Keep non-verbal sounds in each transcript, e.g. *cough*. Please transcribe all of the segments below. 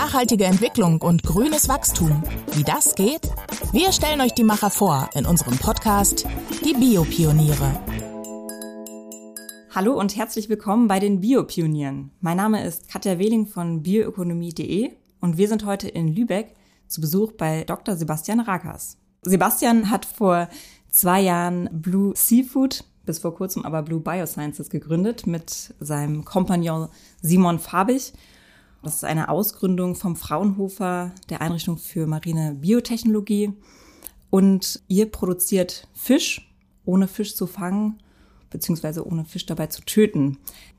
Nachhaltige Entwicklung und grünes Wachstum. Wie das geht? Wir stellen euch die Macher vor in unserem Podcast Die Biopioniere. Hallo und herzlich willkommen bei den Biopionieren. Mein Name ist Katja Wehling von bioökonomie.de und wir sind heute in Lübeck zu Besuch bei Dr. Sebastian Rakas. Sebastian hat vor zwei Jahren Blue Seafood, bis vor kurzem aber Blue Biosciences gegründet mit seinem Kompagnon Simon Fabich. Das ist eine Ausgründung vom Fraunhofer der Einrichtung für marine Biotechnologie. Und ihr produziert Fisch, ohne Fisch zu fangen, beziehungsweise ohne Fisch dabei zu töten.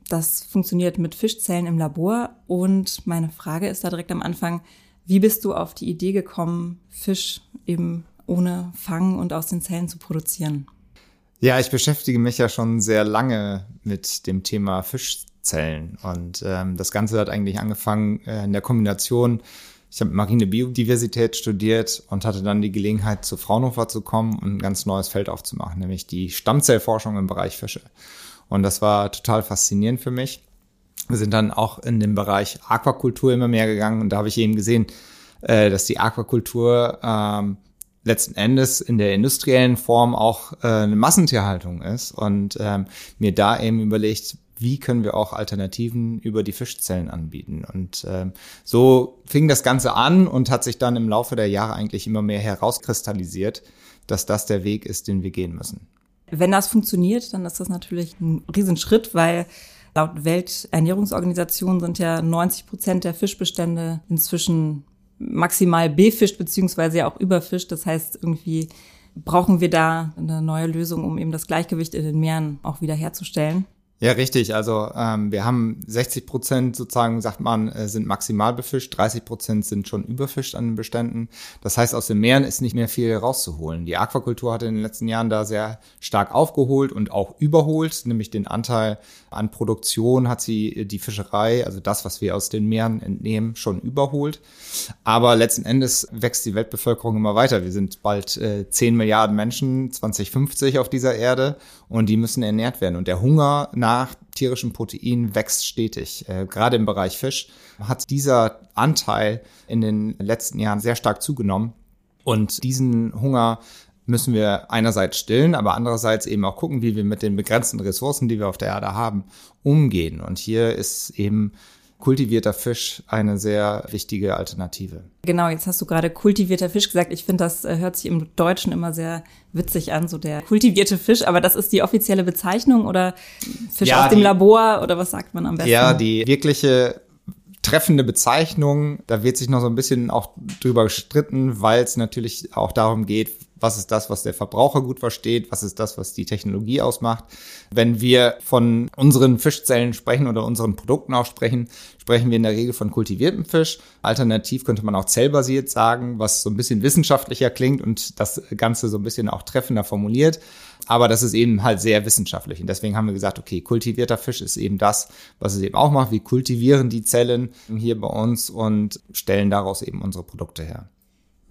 Das funktioniert mit Fischzellen im Labor. Und meine Frage ist da direkt am Anfang, wie bist du auf die Idee gekommen, Fisch eben ohne Fang und aus den Zellen zu produzieren? Ja, ich beschäftige mich ja schon sehr lange mit dem Thema Fischzellen. Und ähm, das Ganze hat eigentlich angefangen äh, in der Kombination. Ich habe marine Biodiversität studiert und hatte dann die Gelegenheit, zu Fraunhofer zu kommen und ein ganz neues Feld aufzumachen, nämlich die Stammzellforschung im Bereich Fische. Und das war total faszinierend für mich. Wir sind dann auch in den Bereich Aquakultur immer mehr gegangen und da habe ich eben gesehen, äh, dass die Aquakultur ähm, letzten Endes in der industriellen Form auch äh, eine Massentierhaltung ist und ähm, mir da eben überlegt, wie können wir auch Alternativen über die Fischzellen anbieten. Und ähm, so fing das Ganze an und hat sich dann im Laufe der Jahre eigentlich immer mehr herauskristallisiert, dass das der Weg ist, den wir gehen müssen. Wenn das funktioniert, dann ist das natürlich ein Riesenschritt, weil laut Welternährungsorganisation sind ja 90 Prozent der Fischbestände inzwischen maximal befischt beziehungsweise ja auch überfischt. Das heißt, irgendwie brauchen wir da eine neue Lösung, um eben das Gleichgewicht in den Meeren auch wieder herzustellen. Ja, richtig. Also ähm, wir haben 60 Prozent sozusagen, sagt man, äh, sind maximal befischt, 30 Prozent sind schon überfischt an den Beständen. Das heißt, aus den Meeren ist nicht mehr viel rauszuholen. Die Aquakultur hat in den letzten Jahren da sehr stark aufgeholt und auch überholt, nämlich den Anteil an Produktion hat sie die Fischerei, also das, was wir aus den Meeren entnehmen, schon überholt. Aber letzten Endes wächst die Weltbevölkerung immer weiter. Wir sind bald äh, 10 Milliarden Menschen 2050 auf dieser Erde und die müssen ernährt werden. Und der Hunger nach tierischen Proteinen wächst stetig. Äh, gerade im Bereich Fisch hat dieser Anteil in den letzten Jahren sehr stark zugenommen. Und diesen Hunger müssen wir einerseits stillen, aber andererseits eben auch gucken, wie wir mit den begrenzten Ressourcen, die wir auf der Erde haben, umgehen. Und hier ist eben kultivierter Fisch eine sehr wichtige Alternative. Genau, jetzt hast du gerade kultivierter Fisch gesagt. Ich finde, das äh, hört sich im Deutschen immer sehr witzig an, so der kultivierte Fisch. Aber das ist die offizielle Bezeichnung oder Fisch ja, aus dem die, Labor oder was sagt man am besten? Ja, die wirkliche treffende Bezeichnung. Da wird sich noch so ein bisschen auch drüber gestritten, weil es natürlich auch darum geht, was ist das, was der Verbraucher gut versteht? Was ist das, was die Technologie ausmacht? Wenn wir von unseren Fischzellen sprechen oder unseren Produkten auch sprechen, sprechen wir in der Regel von kultiviertem Fisch. Alternativ könnte man auch zellbasiert sagen, was so ein bisschen wissenschaftlicher klingt und das Ganze so ein bisschen auch treffender formuliert. Aber das ist eben halt sehr wissenschaftlich. Und deswegen haben wir gesagt, okay, kultivierter Fisch ist eben das, was es eben auch macht. Wir kultivieren die Zellen hier bei uns und stellen daraus eben unsere Produkte her.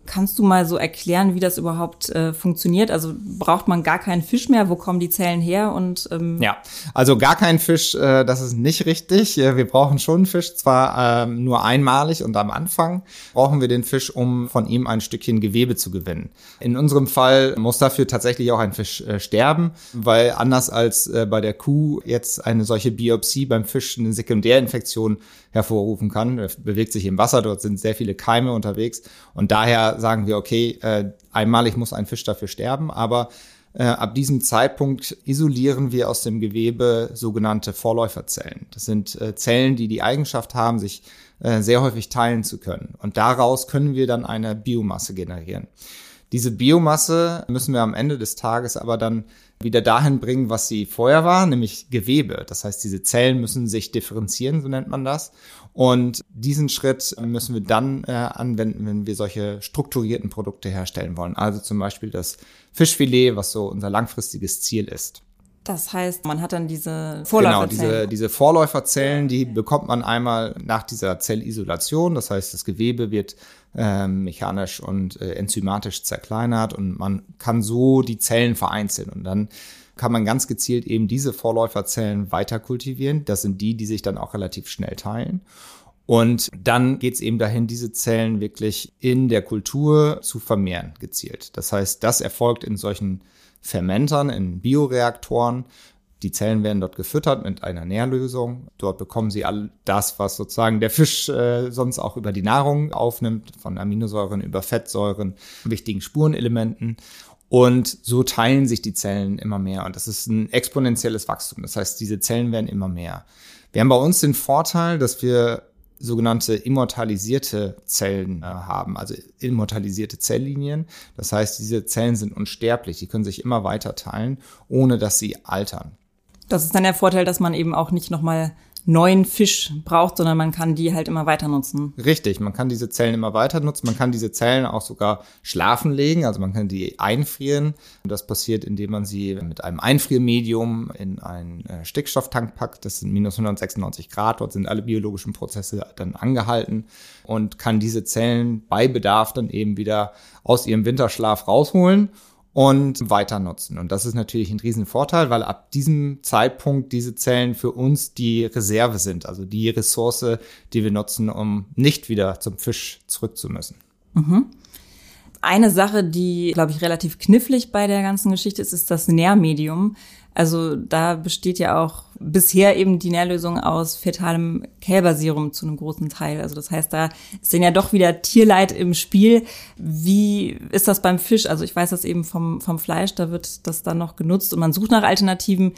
Kannst du mal so erklären, wie das überhaupt äh, funktioniert? Also braucht man gar keinen Fisch mehr? Wo kommen die Zellen her? Und ähm ja, also gar keinen Fisch, äh, das ist nicht richtig. Äh, wir brauchen schon Fisch, zwar ähm, nur einmalig und am Anfang brauchen wir den Fisch, um von ihm ein Stückchen Gewebe zu gewinnen. In unserem Fall muss dafür tatsächlich auch ein Fisch äh, sterben, weil anders als äh, bei der Kuh jetzt eine solche Biopsie beim Fisch eine Sekundärinfektion hervorrufen kann. Er bewegt sich im Wasser, dort sind sehr viele Keime unterwegs und daher sagen wir, okay, äh, einmalig muss ein Fisch dafür sterben, aber äh, ab diesem Zeitpunkt isolieren wir aus dem Gewebe sogenannte Vorläuferzellen. Das sind äh, Zellen, die die Eigenschaft haben, sich sehr häufig teilen zu können. Und daraus können wir dann eine Biomasse generieren. Diese Biomasse müssen wir am Ende des Tages aber dann wieder dahin bringen, was sie vorher war, nämlich Gewebe. Das heißt, diese Zellen müssen sich differenzieren, so nennt man das. Und diesen Schritt müssen wir dann äh, anwenden, wenn wir solche strukturierten Produkte herstellen wollen. Also zum Beispiel das Fischfilet, was so unser langfristiges Ziel ist. Das heißt, man hat dann diese Vorläuferzellen. Genau, diese, diese Vorläuferzellen, die bekommt man einmal nach dieser Zellisolation. Das heißt, das Gewebe wird äh, mechanisch und äh, enzymatisch zerkleinert und man kann so die Zellen vereinzeln. Und dann kann man ganz gezielt eben diese Vorläuferzellen weiter kultivieren. Das sind die, die sich dann auch relativ schnell teilen. Und dann geht es eben dahin, diese Zellen wirklich in der Kultur zu vermehren, gezielt. Das heißt, das erfolgt in solchen Fermentern, in Bioreaktoren. Die Zellen werden dort gefüttert mit einer Nährlösung. Dort bekommen sie all das, was sozusagen der Fisch äh, sonst auch über die Nahrung aufnimmt, von Aminosäuren über Fettsäuren, wichtigen Spurenelementen. Und so teilen sich die Zellen immer mehr. Und das ist ein exponentielles Wachstum. Das heißt, diese Zellen werden immer mehr. Wir haben bei uns den Vorteil, dass wir sogenannte immortalisierte Zellen äh, haben, also immortalisierte Zelllinien. Das heißt, diese Zellen sind unsterblich, die können sich immer weiter teilen, ohne dass sie altern. Das ist dann der Vorteil, dass man eben auch nicht nochmal neuen Fisch braucht, sondern man kann die halt immer weiter nutzen. Richtig, man kann diese Zellen immer weiter nutzen. Man kann diese Zellen auch sogar schlafen legen, also man kann die einfrieren. Das passiert, indem man sie mit einem Einfriermedium in einen äh, Stickstofftank packt. Das sind minus 196 Grad. Dort sind alle biologischen Prozesse dann angehalten und kann diese Zellen bei Bedarf dann eben wieder aus ihrem Winterschlaf rausholen und weiter nutzen. Und das ist natürlich ein Riesenvorteil, weil ab diesem Zeitpunkt diese Zellen für uns die Reserve sind, also die Ressource, die wir nutzen, um nicht wieder zum Fisch zurück zu müssen. Mhm. Eine Sache, die, glaube ich, relativ knifflig bei der ganzen Geschichte ist, ist das Nährmedium. Also da besteht ja auch bisher eben die Nährlösung aus fetalem Kälberserum zu einem großen Teil. Also das heißt, da ist dann ja doch wieder Tierleid im Spiel. Wie ist das beim Fisch? Also ich weiß das eben vom, vom Fleisch, da wird das dann noch genutzt und man sucht nach Alternativen.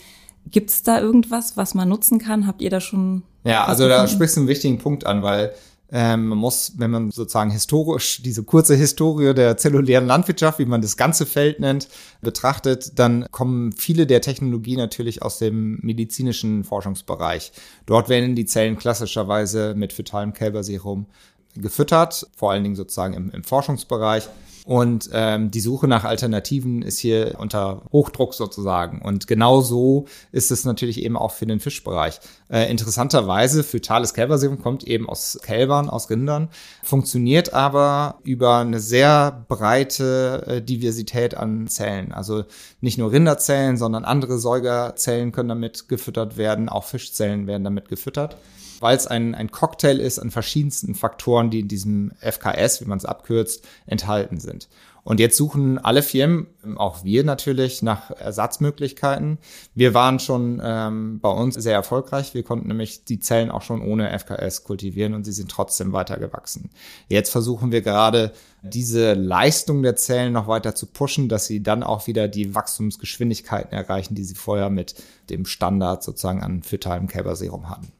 Gibt es da irgendwas, was man nutzen kann? Habt ihr da schon? Ja, also gefunden? da sprichst du einen wichtigen Punkt an, weil ähm, man muss, wenn man sozusagen historisch diese kurze Historie der zellulären Landwirtschaft, wie man das ganze Feld nennt, betrachtet, dann kommen viele der Technologien natürlich aus dem medizinischen Forschungsbereich. Dort werden die Zellen klassischerweise mit fetalem Kälberserum gefüttert, vor allen Dingen sozusagen im, im Forschungsbereich. Und ähm, die Suche nach Alternativen ist hier unter Hochdruck sozusagen. Und genau so ist es natürlich eben auch für den Fischbereich. Äh, interessanterweise, fetales Kälberserum kommt eben aus Kälbern, aus Rindern, funktioniert aber über eine sehr breite äh, Diversität an Zellen. Also nicht nur Rinderzellen, sondern andere Säugerzellen können damit gefüttert werden, auch Fischzellen werden damit gefüttert weil es ein, ein Cocktail ist an verschiedensten Faktoren, die in diesem FKS, wie man es abkürzt, enthalten sind. Und jetzt suchen alle Firmen, auch wir natürlich, nach Ersatzmöglichkeiten. Wir waren schon ähm, bei uns sehr erfolgreich. Wir konnten nämlich die Zellen auch schon ohne FKS kultivieren und sie sind trotzdem weiter gewachsen. Jetzt versuchen wir gerade diese Leistung der Zellen noch weiter zu pushen, dass sie dann auch wieder die Wachstumsgeschwindigkeiten erreichen, die sie vorher mit dem Standard sozusagen an fetalem Kälberserum hatten.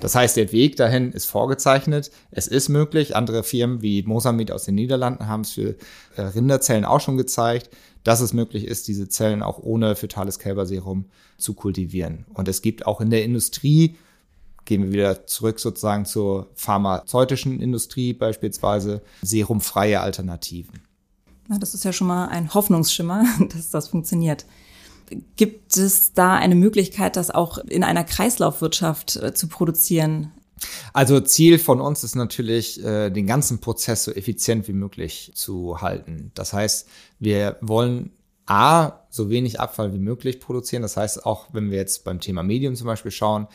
Das heißt, der Weg dahin ist vorgezeichnet. Es ist möglich. Andere Firmen wie Mosamid aus den Niederlanden haben es für äh, Rinderzellen auch schon gezeigt, dass es möglich ist, diese Zellen auch ohne fetales Kälberserum zu kultivieren. Und es gibt auch in der Industrie, gehen wir wieder zurück sozusagen zur pharmazeutischen Industrie beispielsweise, serumfreie Alternativen. Na, das ist ja schon mal ein Hoffnungsschimmer, *laughs* dass das funktioniert. Gibt es da eine Möglichkeit, das auch in einer Kreislaufwirtschaft äh, zu produzieren? Also Ziel von uns ist natürlich, äh, den ganzen Prozess so effizient wie möglich zu halten. Das heißt, wir wollen A, so wenig Abfall wie möglich produzieren. Das heißt, auch wenn wir jetzt beim Thema Medium zum Beispiel schauen,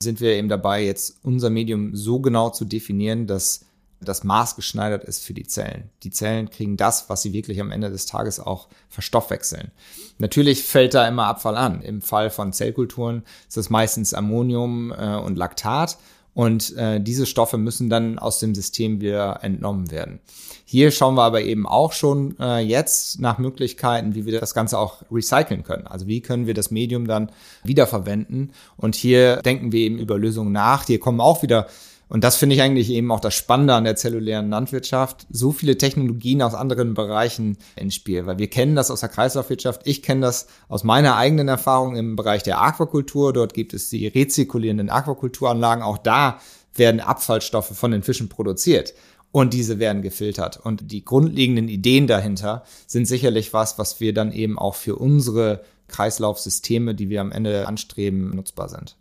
sind wir eben dabei, jetzt unser Medium so genau zu definieren, dass das maßgeschneidert ist für die Zellen. Die Zellen kriegen das, was sie wirklich am Ende des Tages auch verstoffwechseln. Natürlich fällt da immer Abfall an. Im Fall von Zellkulturen ist das meistens Ammonium äh, und Laktat. Und äh, diese Stoffe müssen dann aus dem System wieder entnommen werden. Hier schauen wir aber eben auch schon äh, jetzt nach Möglichkeiten, wie wir das Ganze auch recyceln können. Also wie können wir das Medium dann wiederverwenden? Und hier denken wir eben über Lösungen nach. Hier kommen auch wieder und das finde ich eigentlich eben auch das Spannende an der zellulären Landwirtschaft. So viele Technologien aus anderen Bereichen ins Spiel, weil wir kennen das aus der Kreislaufwirtschaft. Ich kenne das aus meiner eigenen Erfahrung im Bereich der Aquakultur. Dort gibt es die rezirkulierenden Aquakulturanlagen. Auch da werden Abfallstoffe von den Fischen produziert und diese werden gefiltert. Und die grundlegenden Ideen dahinter sind sicherlich was, was wir dann eben auch für unsere Kreislaufsysteme, die wir am Ende anstreben, nutzbar sind.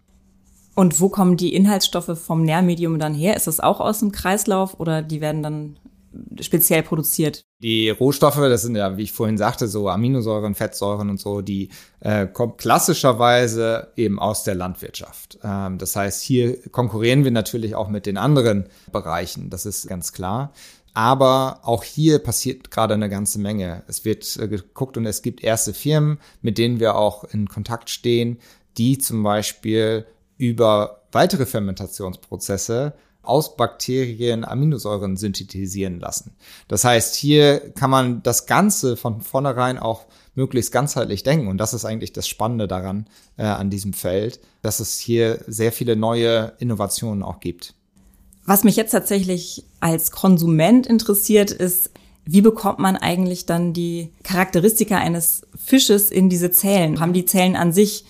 Und wo kommen die Inhaltsstoffe vom Nährmedium dann her? Ist das auch aus dem Kreislauf oder die werden dann speziell produziert? Die Rohstoffe, das sind ja, wie ich vorhin sagte, so Aminosäuren, Fettsäuren und so, die äh, kommen klassischerweise eben aus der Landwirtschaft. Ähm, das heißt, hier konkurrieren wir natürlich auch mit den anderen Bereichen, das ist ganz klar. Aber auch hier passiert gerade eine ganze Menge. Es wird äh, geguckt und es gibt erste Firmen, mit denen wir auch in Kontakt stehen, die zum Beispiel über weitere Fermentationsprozesse aus Bakterien Aminosäuren synthetisieren lassen. Das heißt, hier kann man das Ganze von vornherein auch möglichst ganzheitlich denken. Und das ist eigentlich das Spannende daran, äh, an diesem Feld, dass es hier sehr viele neue Innovationen auch gibt. Was mich jetzt tatsächlich als Konsument interessiert, ist, wie bekommt man eigentlich dann die Charakteristika eines Fisches in diese Zellen? Haben die Zellen an sich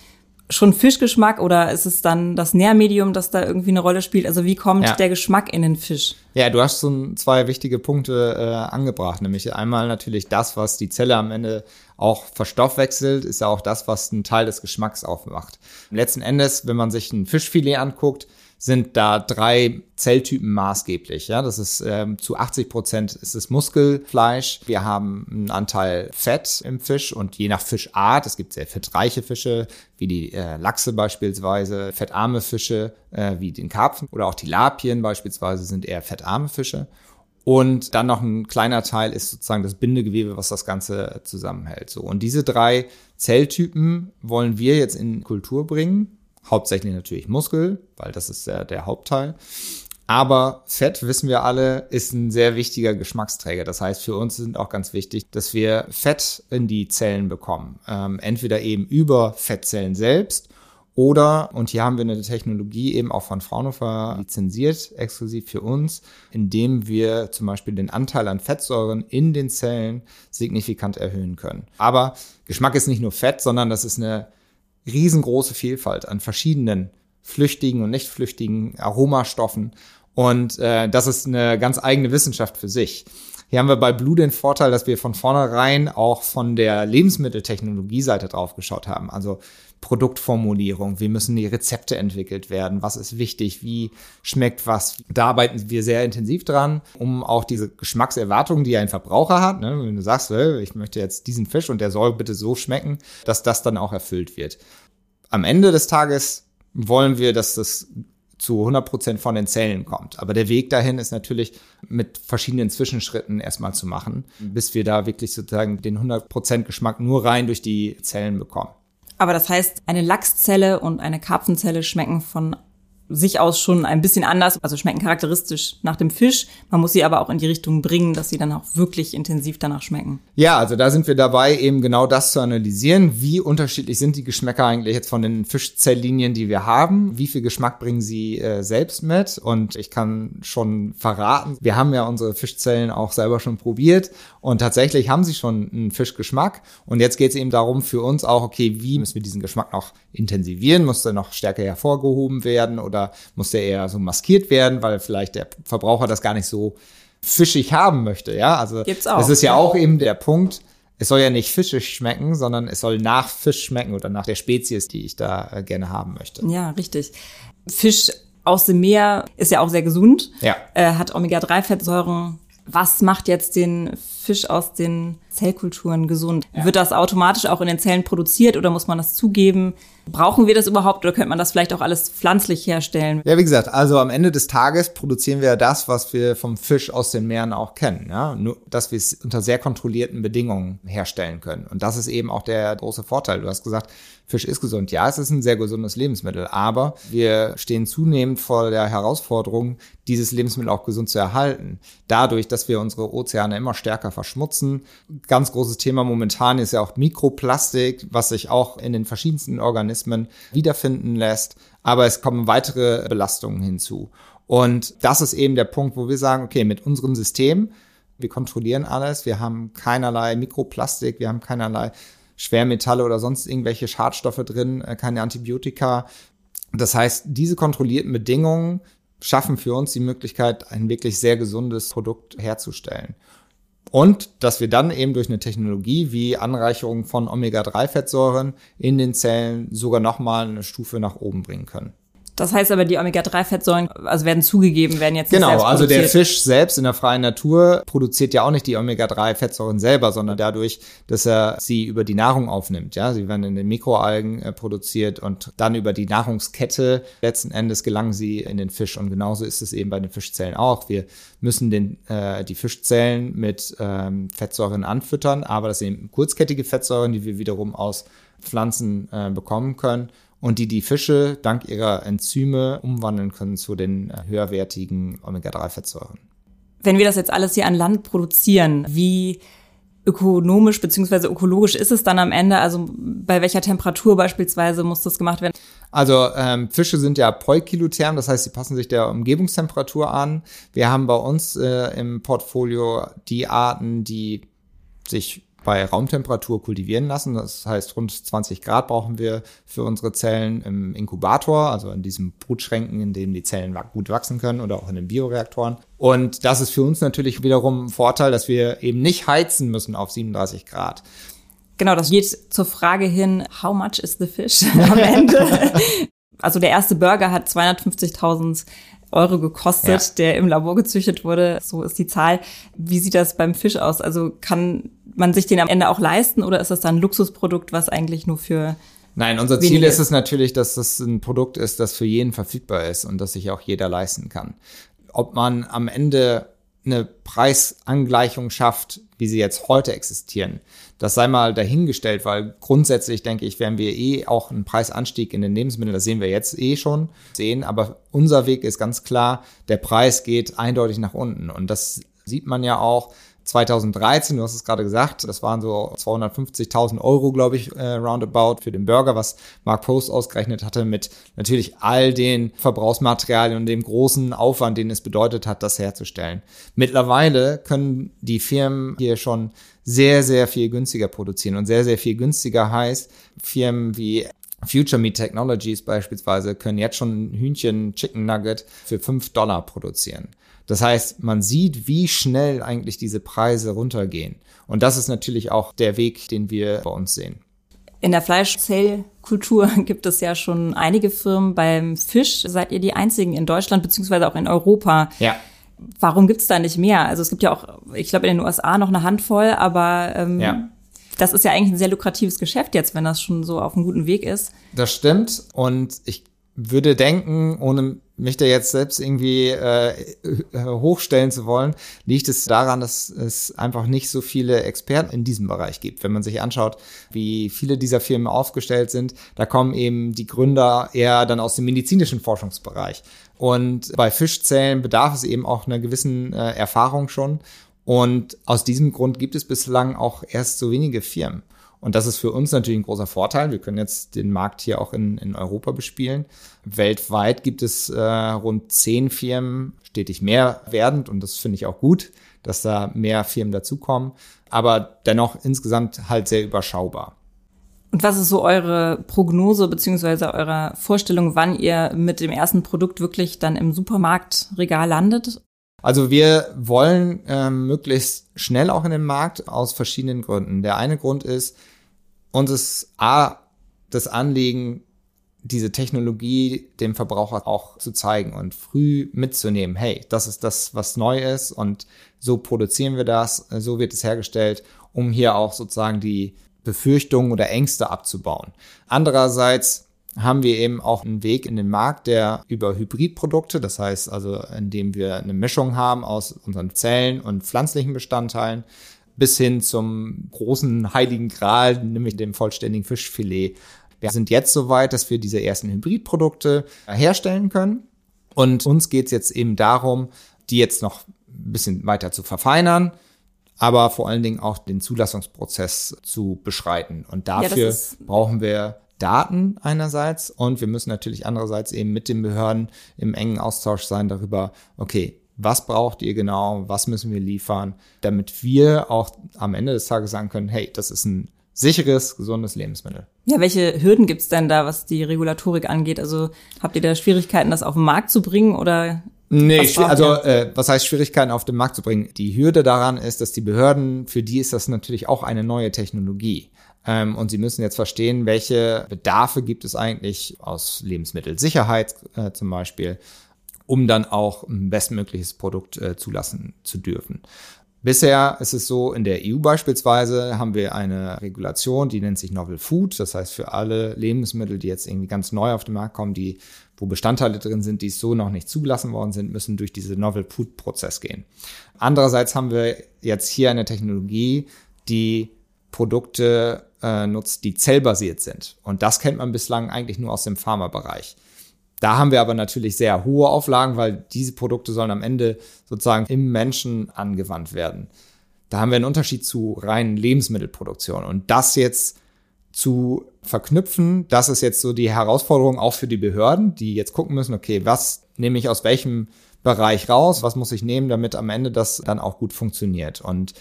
schon Fischgeschmack oder ist es dann das Nährmedium, das da irgendwie eine Rolle spielt? Also wie kommt ja. der Geschmack in den Fisch? Ja, du hast so zwei wichtige Punkte äh, angebracht, nämlich einmal natürlich das, was die Zelle am Ende auch verstoffwechselt, ist ja auch das, was einen Teil des Geschmacks aufmacht. Letzten Endes, wenn man sich ein Fischfilet anguckt, sind da drei Zelltypen maßgeblich. Ja, das ist ähm, zu 80 Prozent ist es Muskelfleisch. Wir haben einen Anteil Fett im Fisch und je nach Fischart, es gibt sehr fettreiche Fische, wie die äh, Lachse beispielsweise, fettarme Fische, äh, wie den Karpfen oder auch Tilapien beispielsweise sind eher fettarme Fische. Und dann noch ein kleiner Teil ist sozusagen das Bindegewebe, was das Ganze zusammenhält. So. Und diese drei Zelltypen wollen wir jetzt in Kultur bringen Hauptsächlich natürlich Muskel, weil das ist der, der Hauptteil. Aber Fett, wissen wir alle, ist ein sehr wichtiger Geschmacksträger. Das heißt, für uns sind auch ganz wichtig, dass wir Fett in die Zellen bekommen. Ähm, entweder eben über Fettzellen selbst oder, und hier haben wir eine Technologie eben auch von Fraunhofer lizenziert, exklusiv für uns, indem wir zum Beispiel den Anteil an Fettsäuren in den Zellen signifikant erhöhen können. Aber Geschmack ist nicht nur Fett, sondern das ist eine riesengroße Vielfalt an verschiedenen flüchtigen und nicht flüchtigen Aromastoffen. Und äh, das ist eine ganz eigene Wissenschaft für sich. Hier haben wir bei Blue den Vorteil, dass wir von vornherein auch von der Lebensmitteltechnologie-Seite drauf geschaut haben. Also Produktformulierung, wie müssen die Rezepte entwickelt werden, was ist wichtig, wie schmeckt was. Da arbeiten wir sehr intensiv dran, um auch diese Geschmackserwartungen, die ein Verbraucher hat, ne, wenn du sagst, ich möchte jetzt diesen Fisch und der soll bitte so schmecken, dass das dann auch erfüllt wird. Am Ende des Tages wollen wir, dass das zu 100 Prozent von den Zellen kommt. Aber der Weg dahin ist natürlich mit verschiedenen Zwischenschritten erstmal zu machen, bis wir da wirklich sozusagen den 100 Prozent Geschmack nur rein durch die Zellen bekommen. Aber das heißt, eine Lachszelle und eine Karpfenzelle schmecken von sich aus schon ein bisschen anders, also schmecken charakteristisch nach dem Fisch. Man muss sie aber auch in die Richtung bringen, dass sie dann auch wirklich intensiv danach schmecken. Ja, also da sind wir dabei, eben genau das zu analysieren. Wie unterschiedlich sind die Geschmäcker eigentlich jetzt von den Fischzelllinien, die wir haben? Wie viel Geschmack bringen sie äh, selbst mit? Und ich kann schon verraten, wir haben ja unsere Fischzellen auch selber schon probiert und tatsächlich haben sie schon einen Fischgeschmack. Und jetzt geht es eben darum für uns auch, okay, wie müssen wir diesen Geschmack noch intensivieren? Muss der noch stärker hervorgehoben werden oder oder muss der eher so maskiert werden, weil vielleicht der Verbraucher das gar nicht so fischig haben möchte, ja? Also Gibt's auch. das ist ja auch eben der Punkt. Es soll ja nicht fischig schmecken, sondern es soll nach Fisch schmecken oder nach der Spezies, die ich da äh, gerne haben möchte. Ja, richtig. Fisch aus dem Meer ist ja auch sehr gesund. Ja. Äh, hat Omega-3-Fettsäuren. Was macht jetzt den Fisch aus den Zellkulturen gesund? Ja. Wird das automatisch auch in den Zellen produziert oder muss man das zugeben? Brauchen wir das überhaupt oder könnte man das vielleicht auch alles pflanzlich herstellen? Ja, wie gesagt, also am Ende des Tages produzieren wir das, was wir vom Fisch aus den Meeren auch kennen. Ja? Nur, dass wir es unter sehr kontrollierten Bedingungen herstellen können. Und das ist eben auch der große Vorteil. Du hast gesagt, Fisch ist gesund. Ja, es ist ein sehr gesundes Lebensmittel, aber wir stehen zunehmend vor der Herausforderung, dieses Lebensmittel auch gesund zu erhalten. Dadurch, dass wir unsere Ozeane immer stärker verschmutzen. Ganz großes Thema momentan ist ja auch Mikroplastik, was sich auch in den verschiedensten Organismen wiederfinden lässt. Aber es kommen weitere Belastungen hinzu. Und das ist eben der Punkt, wo wir sagen, okay, mit unserem System wir kontrollieren alles, wir haben keinerlei Mikroplastik, wir haben keinerlei Schwermetalle oder sonst irgendwelche Schadstoffe drin, äh, keine Antibiotika. Das heißt, diese kontrollierten Bedingungen schaffen für uns die Möglichkeit, ein wirklich sehr gesundes Produkt herzustellen. Und dass wir dann eben durch eine Technologie wie Anreicherung von Omega-3-Fettsäuren in den Zellen sogar nochmal eine Stufe nach oben bringen können. Das heißt aber, die Omega-3-Fettsäuren also werden zugegeben, werden jetzt nicht Genau, also der. Fisch selbst in der freien Natur produziert ja auch nicht die Omega-3-Fettsäuren selber, sondern dadurch, dass er sie über die Nahrung aufnimmt. Ja, sie werden in den Mikroalgen äh, produziert und dann über die Nahrungskette letzten Endes gelangen sie in den Fisch. Und genauso ist es eben bei den Fischzellen auch. Wir müssen den, äh, die Fischzellen mit ähm, Fettsäuren anfüttern, aber das sind kurzkettige Fettsäuren, die wir wiederum aus Pflanzen äh, bekommen können und die die Fische dank ihrer Enzyme umwandeln können zu den äh, höherwertigen Omega-3-Fettsäuren. Wenn wir das jetzt alles hier an Land produzieren, wie ökonomisch beziehungsweise ökologisch ist es dann am Ende? Also bei welcher Temperatur beispielsweise muss das gemacht werden? Also ähm, Fische sind ja poikilotherm, das heißt, sie passen sich der Umgebungstemperatur an. Wir haben bei uns äh, im Portfolio die Arten, die sich bei Raumtemperatur kultivieren lassen. Das heißt, rund 20 Grad brauchen wir für unsere Zellen im Inkubator, also in diesen Brutschränken, in denen die Zellen gut wachsen können oder auch in den Bioreaktoren. Und das ist für uns natürlich wiederum ein Vorteil, dass wir eben nicht heizen müssen auf 37 Grad. Genau, das geht zur Frage hin, how much is the fish *laughs* am Ende? also der erste Burger hat 250.000 Euro gekostet, Ja. der im Labor gezüchtet wurde. So ist die Zahl. Wie sieht das beim Fisch aus? Also kann man sich den am Ende auch leisten oder ist das dann ein Luxusprodukt, was eigentlich nur für Nein, unser Ziel ist es natürlich, dass das ein Produkt ist, das für jeden verfügbar ist und das sich auch jeder leisten kann. Ob man am Ende eine Preisangleichung schafft, wie sie jetzt heute existieren, das sei mal dahingestellt, weil grundsätzlich denke ich, werden wir eh auch einen Preisanstieg in den Lebensmitteln, das sehen wir jetzt eh schon sehen, aber unser Weg ist ganz klar, der Preis geht eindeutig nach unten und das sieht man ja auch 2013, du hast es gerade gesagt, das waren so 250.000 Euro, glaube ich, äh, roundabout für den Burger, was Mark Post ausgerechnet hatte mit natürlich all den Verbrauchsmaterialien und dem großen Aufwand, den es bedeutet hat, das herzustellen. Mittlerweile können die Firmen hier schon sehr, sehr viel günstiger produzieren und sehr, sehr viel günstiger heißt, Firmen wie Future Meat Technologies beispielsweise können jetzt schon Hühnchen Chicken Nugget für 5 Dollar produzieren. Das heißt, man sieht, wie schnell eigentlich diese Preise runtergehen. Und das ist natürlich auch der Weg, den wir bei uns sehen. In der Fleischzellkultur *laughs* gibt es ja schon einige Firmen. Beim Fisch seid ihr die einzigen in Deutschland beziehungsweise auch in Europa. Ja. Warum gibt's da nicht mehr? Also es gibt ja auch, ich glaube, in den USA noch eine Handvoll, aber ähm, Ja. das ist ja eigentlich ein sehr lukratives Geschäft jetzt, wenn das schon so auf einem guten Weg ist. Das stimmt. Und ich würde denken, ohne mich da jetzt selbst irgendwie äh, äh, hochstellen zu wollen, liegt es daran, dass es einfach nicht so viele Experten in diesem Bereich gibt. Wenn man sich anschaut, wie viele dieser Firmen aufgestellt sind, da kommen eben die Gründer eher dann aus dem medizinischen Forschungsbereich. Und bei Fischzellen bedarf es eben auch einer gewissen äh, Erfahrung schon. Und aus diesem Grund gibt es bislang auch erst so wenige Firmen. Und das ist für uns natürlich ein großer Vorteil. Wir können jetzt den Markt hier auch in, in Europa bespielen. Weltweit gibt es äh, rund zehn Firmen, stetig mehr werdend. Und das finde ich auch gut, dass da mehr Firmen dazukommen. Aber dennoch insgesamt halt sehr überschaubar. Und was ist so eure Prognose beziehungsweise eure Vorstellung, wann ihr mit dem ersten Produkt wirklich dann im Supermarktregal landet? Also wir wollen ähm, möglichst schnell auch in den Markt aus verschiedenen Gründen. Der eine Grund ist, uns ist A, das Anliegen, diese Technologie dem Verbraucher auch zu zeigen und früh mitzunehmen. Hey, das ist das, was neu ist und so produzieren wir das, so wird es hergestellt, um hier auch sozusagen die Befürchtungen oder Ängste abzubauen. Andererseits haben wir eben auch einen Weg in den Markt, der über Hybridprodukte, das heißt also, indem wir eine Mischung haben aus unseren Zellen und pflanzlichen Bestandteilen, bis hin zum großen heiligen Gral, nämlich dem vollständigen Fischfilet. Wir sind jetzt so weit, dass wir diese ersten Hybridprodukte herstellen können. Und uns geht es jetzt eben darum, die jetzt noch ein bisschen weiter zu verfeinern, aber vor allen Dingen auch den Zulassungsprozess zu beschreiten. Und dafür ist- brauchen wir Daten einerseits und wir müssen natürlich andererseits eben mit den Behörden im engen Austausch sein darüber, okay, was braucht ihr genau, was müssen wir liefern, damit wir auch am Ende des Tages sagen können, hey, das ist ein sicheres, gesundes Lebensmittel. Ja, welche Hürden gibt's denn da, was die Regulatorik angeht? Also habt ihr da Schwierigkeiten, das auf den Markt zu bringen oder? Nee, Was also äh, was heißt Schwierigkeiten auf den Markt zu bringen? Die Hürde daran ist, dass die Behörden, für die ist das natürlich auch eine neue Technologie. Ähm, und sie müssen jetzt verstehen, welche Bedarfe gibt es eigentlich aus Lebensmittelsicherheit äh, zum Beispiel, um dann auch ein bestmögliches Produkt äh, zulassen zu dürfen. Bisher ist es so, in der EU beispielsweise haben wir eine Regulation, die nennt sich Novel Food. Das heißt, für alle Lebensmittel, die jetzt irgendwie ganz neu auf den Markt kommen, die, wo Bestandteile drin sind, die so noch nicht zugelassen worden sind, müssen durch diese Novel Food Prozess gehen. Andererseits haben wir jetzt hier eine Technologie, die Produkte äh, nutzt, die zellbasiert sind. Und das kennt man bislang eigentlich nur aus dem Pharmabereich. Da haben wir aber natürlich sehr hohe Auflagen, weil diese Produkte sollen am Ende sozusagen im Menschen angewandt werden. Da haben wir einen Unterschied zu reinen Lebensmittelproduktion. Und das jetzt zu verknüpfen, das ist jetzt so die Herausforderung auch für die Behörden, die jetzt gucken müssen, okay, was nehme ich aus welchem Bereich raus, was muss ich nehmen, damit am Ende das dann auch gut funktioniert. Und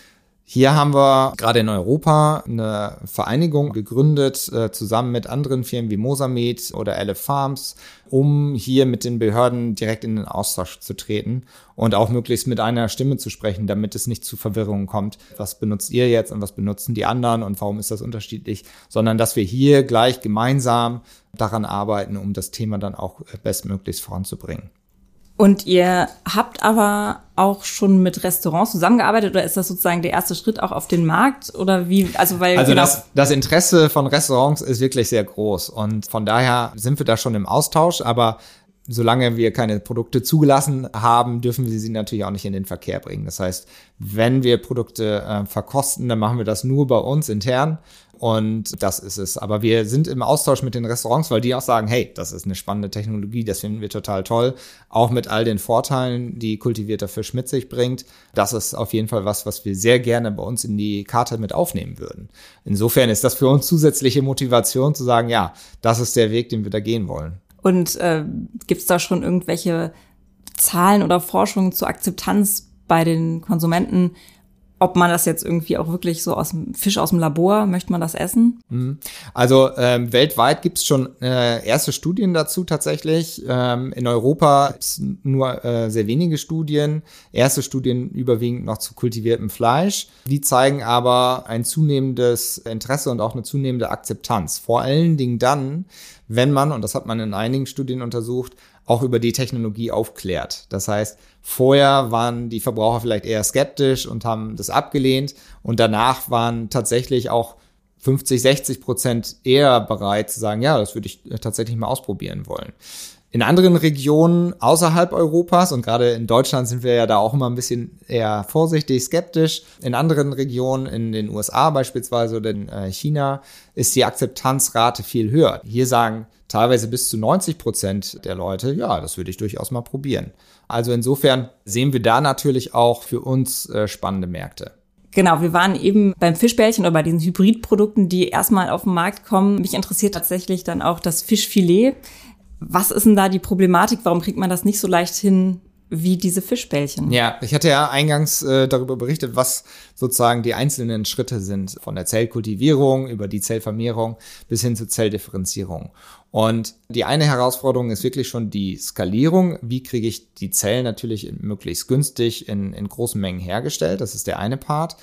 hier haben wir gerade in Europa eine Vereinigung gegründet, äh, zusammen mit anderen Firmen wie Mosamed oder LF Farms, um hier mit den Behörden direkt in den Austausch zu treten und auch möglichst mit einer Stimme zu sprechen, damit es nicht zu Verwirrungen kommt. Was benutzt ihr jetzt und was benutzen die anderen und warum ist das unterschiedlich? Sondern dass wir hier gleich gemeinsam daran arbeiten, um das Thema dann auch bestmöglichst voranzubringen. Und ihr habt aber auch schon mit Restaurants zusammengearbeitet oder ist das sozusagen der erste Schritt auch auf den Markt oder wie? Also weil also genau das, das Interesse von Restaurants ist wirklich sehr groß und von daher sind wir da schon im Austausch, aber solange wir keine Produkte zugelassen haben, dürfen wir sie natürlich auch nicht in den Verkehr bringen. Das heißt, wenn wir Produkte äh, verkosten, dann machen wir das nur bei uns intern und das ist es. Aber wir sind im Austausch mit den Restaurants, weil die auch sagen, hey, das ist eine spannende Technologie, das finden wir total toll. Auch mit all den Vorteilen, die kultivierter Fisch mit sich bringt. Das ist auf jeden Fall was, was wir sehr gerne bei uns in die Karte mit aufnehmen würden. Insofern ist das für uns zusätzliche Motivation zu sagen, ja, das ist der Weg, den wir da gehen wollen. Und äh, gibt es da schon irgendwelche Zahlen oder Forschungen zur Akzeptanz bei den Konsumenten? Ob man das jetzt irgendwie auch wirklich so aus dem Fisch aus dem Labor, möchte man das essen? Mhm. Also ähm, weltweit gibt es schon äh, erste Studien dazu tatsächlich. Ähm, in Europa ist nur äh, sehr wenige Studien. Erste Studien überwiegend noch zu kultiviertem Fleisch. Die zeigen aber ein zunehmendes Interesse und auch eine zunehmende Akzeptanz. Vor allen Dingen dann, wenn man, und das hat man in einigen Studien untersucht, auch über die Technologie aufklärt. Das heißt, vorher waren die Verbraucher vielleicht eher skeptisch und haben das abgelehnt und danach waren tatsächlich auch 50, 60 Prozent eher bereit zu sagen, ja, das würde ich tatsächlich mal ausprobieren wollen. In anderen Regionen außerhalb Europas und gerade in Deutschland sind wir ja da auch immer ein bisschen eher vorsichtig, skeptisch. In anderen Regionen, in den USA beispielsweise oder in äh, China, ist die Akzeptanzrate viel höher. Hier sagen teilweise bis zu 90 Prozent der Leute, ja, das würde ich durchaus mal probieren. Also insofern sehen wir da natürlich auch für uns äh, spannende Märkte. Genau, wir waren eben beim Fischbällchen oder bei diesen Hybridprodukten, die erstmal auf den Markt kommen. Mich interessiert tatsächlich dann auch das Fischfilet. Was ist denn da die Problematik? Warum kriegt man das nicht so leicht hin, wie diese Fischbällchen. Ja, ich hatte ja eingangs äh, darüber berichtet, was sozusagen die einzelnen Schritte sind, von der Zellkultivierung über die Zellvermehrung bis hin zur Zelldifferenzierung. Und die eine Herausforderung ist wirklich schon die Skalierung. Wie kriege ich die Zellen natürlich möglichst günstig in, in großen Mengen hergestellt? Das ist der eine Part.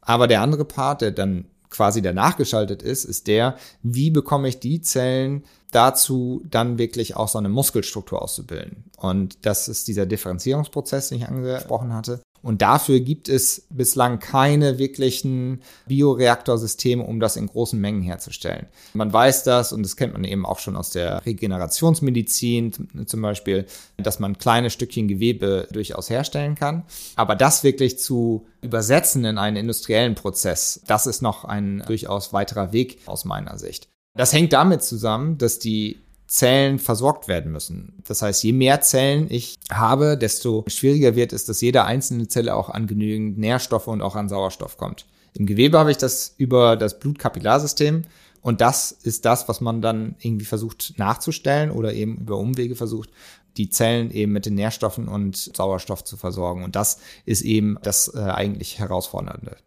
Aber der andere Part, der dann quasi danach geschaltet ist, ist der, wie bekomme ich die Zellen dazu, dann wirklich auch so eine Muskelstruktur auszubilden. Und das ist dieser Differenzierungsprozess, den ich angesprochen hatte. Und dafür gibt es bislang keine wirklichen Bioreaktorsysteme, um das in großen Mengen herzustellen. Man weiß das und das kennt man eben auch schon aus der Regenerationsmedizin zum Beispiel, dass man kleine Stückchen Gewebe durchaus herstellen kann. Aber das wirklich zu übersetzen in einen industriellen Prozess, das ist noch ein durchaus weiterer Weg aus meiner Sicht. Das hängt damit zusammen, dass die Zellen versorgt werden müssen. Das heißt, je mehr Zellen ich habe, desto schwieriger wird es, dass jede einzelne Zelle auch an genügend Nährstoffe und auch an Sauerstoff kommt. Im Gewebe habe ich das über das Blutkapillarsystem und das ist das, was man dann irgendwie versucht nachzustellen oder eben über Umwege versucht, die Zellen eben mit den Nährstoffen und Sauerstoff zu versorgen. Und das ist eben das äh, eigentlich Herausfordernde.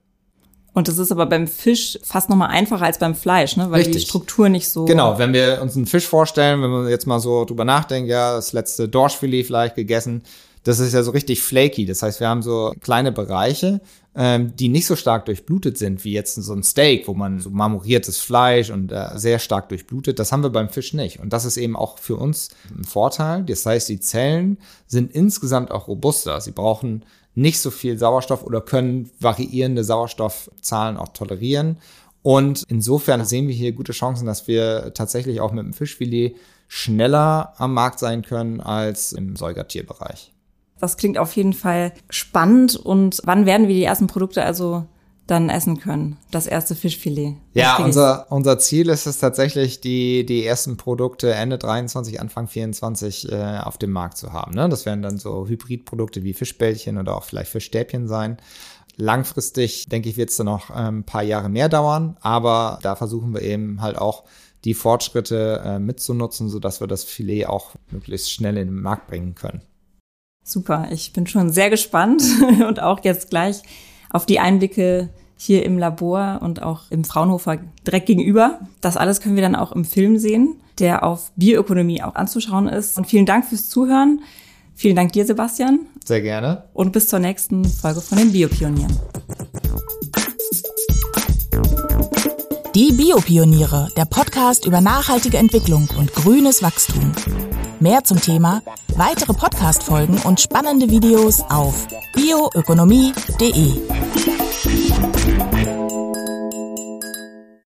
Und das ist aber beim Fisch fast noch mal einfacher als beim Fleisch, ne? weil Richtig. die Struktur nicht so. Genau, wenn wir uns einen Fisch vorstellen, wenn man jetzt mal so drüber nachdenkt, ja, das letzte Dorschfilet vielleicht gegessen, das ist ja so richtig flaky. Das heißt, wir haben so kleine Bereiche, ähm, die nicht so stark durchblutet sind wie jetzt so ein Steak, wo man so marmoriertes Fleisch und äh, sehr stark durchblutet. Das haben wir beim Fisch nicht. Und das ist eben auch für uns ein Vorteil. Das heißt, die Zellen sind insgesamt auch robuster. Sie brauchen nicht so viel Sauerstoff oder können variierende Sauerstoffzahlen auch tolerieren. Und insofern sehen wir hier gute Chancen, dass wir tatsächlich auch mit dem Fischfilet schneller am Markt sein können als im Säugertierbereich. Das klingt auf jeden Fall spannend. Und wann werden wir die ersten Produkte also dann essen können? Das erste Fischfilet. Ja, unser, unser Ziel ist es tatsächlich, die, die ersten Produkte Ende 23, Anfang 24 äh, auf dem Markt zu haben. Ne? Das werden dann so Hybridprodukte wie Fischbällchen oder auch vielleicht Fischstäbchen sein. Langfristig, denke ich, wird es dann noch ein ähm, paar Jahre mehr dauern, aber da versuchen wir eben halt auch die Fortschritte äh, mitzunutzen, sodass wir das Filet auch möglichst schnell in den Markt bringen können. Super, ich bin schon sehr gespannt *laughs* und auch jetzt gleich auf die Einblicke hier im Labor und auch im Fraunhofer direkt gegenüber. Das alles können wir dann auch im Film sehen, der auf Bioökonomie auch anzuschauen ist. Und vielen Dank fürs Zuhören. Vielen Dank dir, Sebastian. Sehr gerne. Und bis zur nächsten Folge von den Biopionieren. Die Biopioniere, der Podcast über nachhaltige Entwicklung und grünes Wachstum. Mehr zum Thema, weitere Podcast-Folgen und spannende Videos auf bioökonomie.de.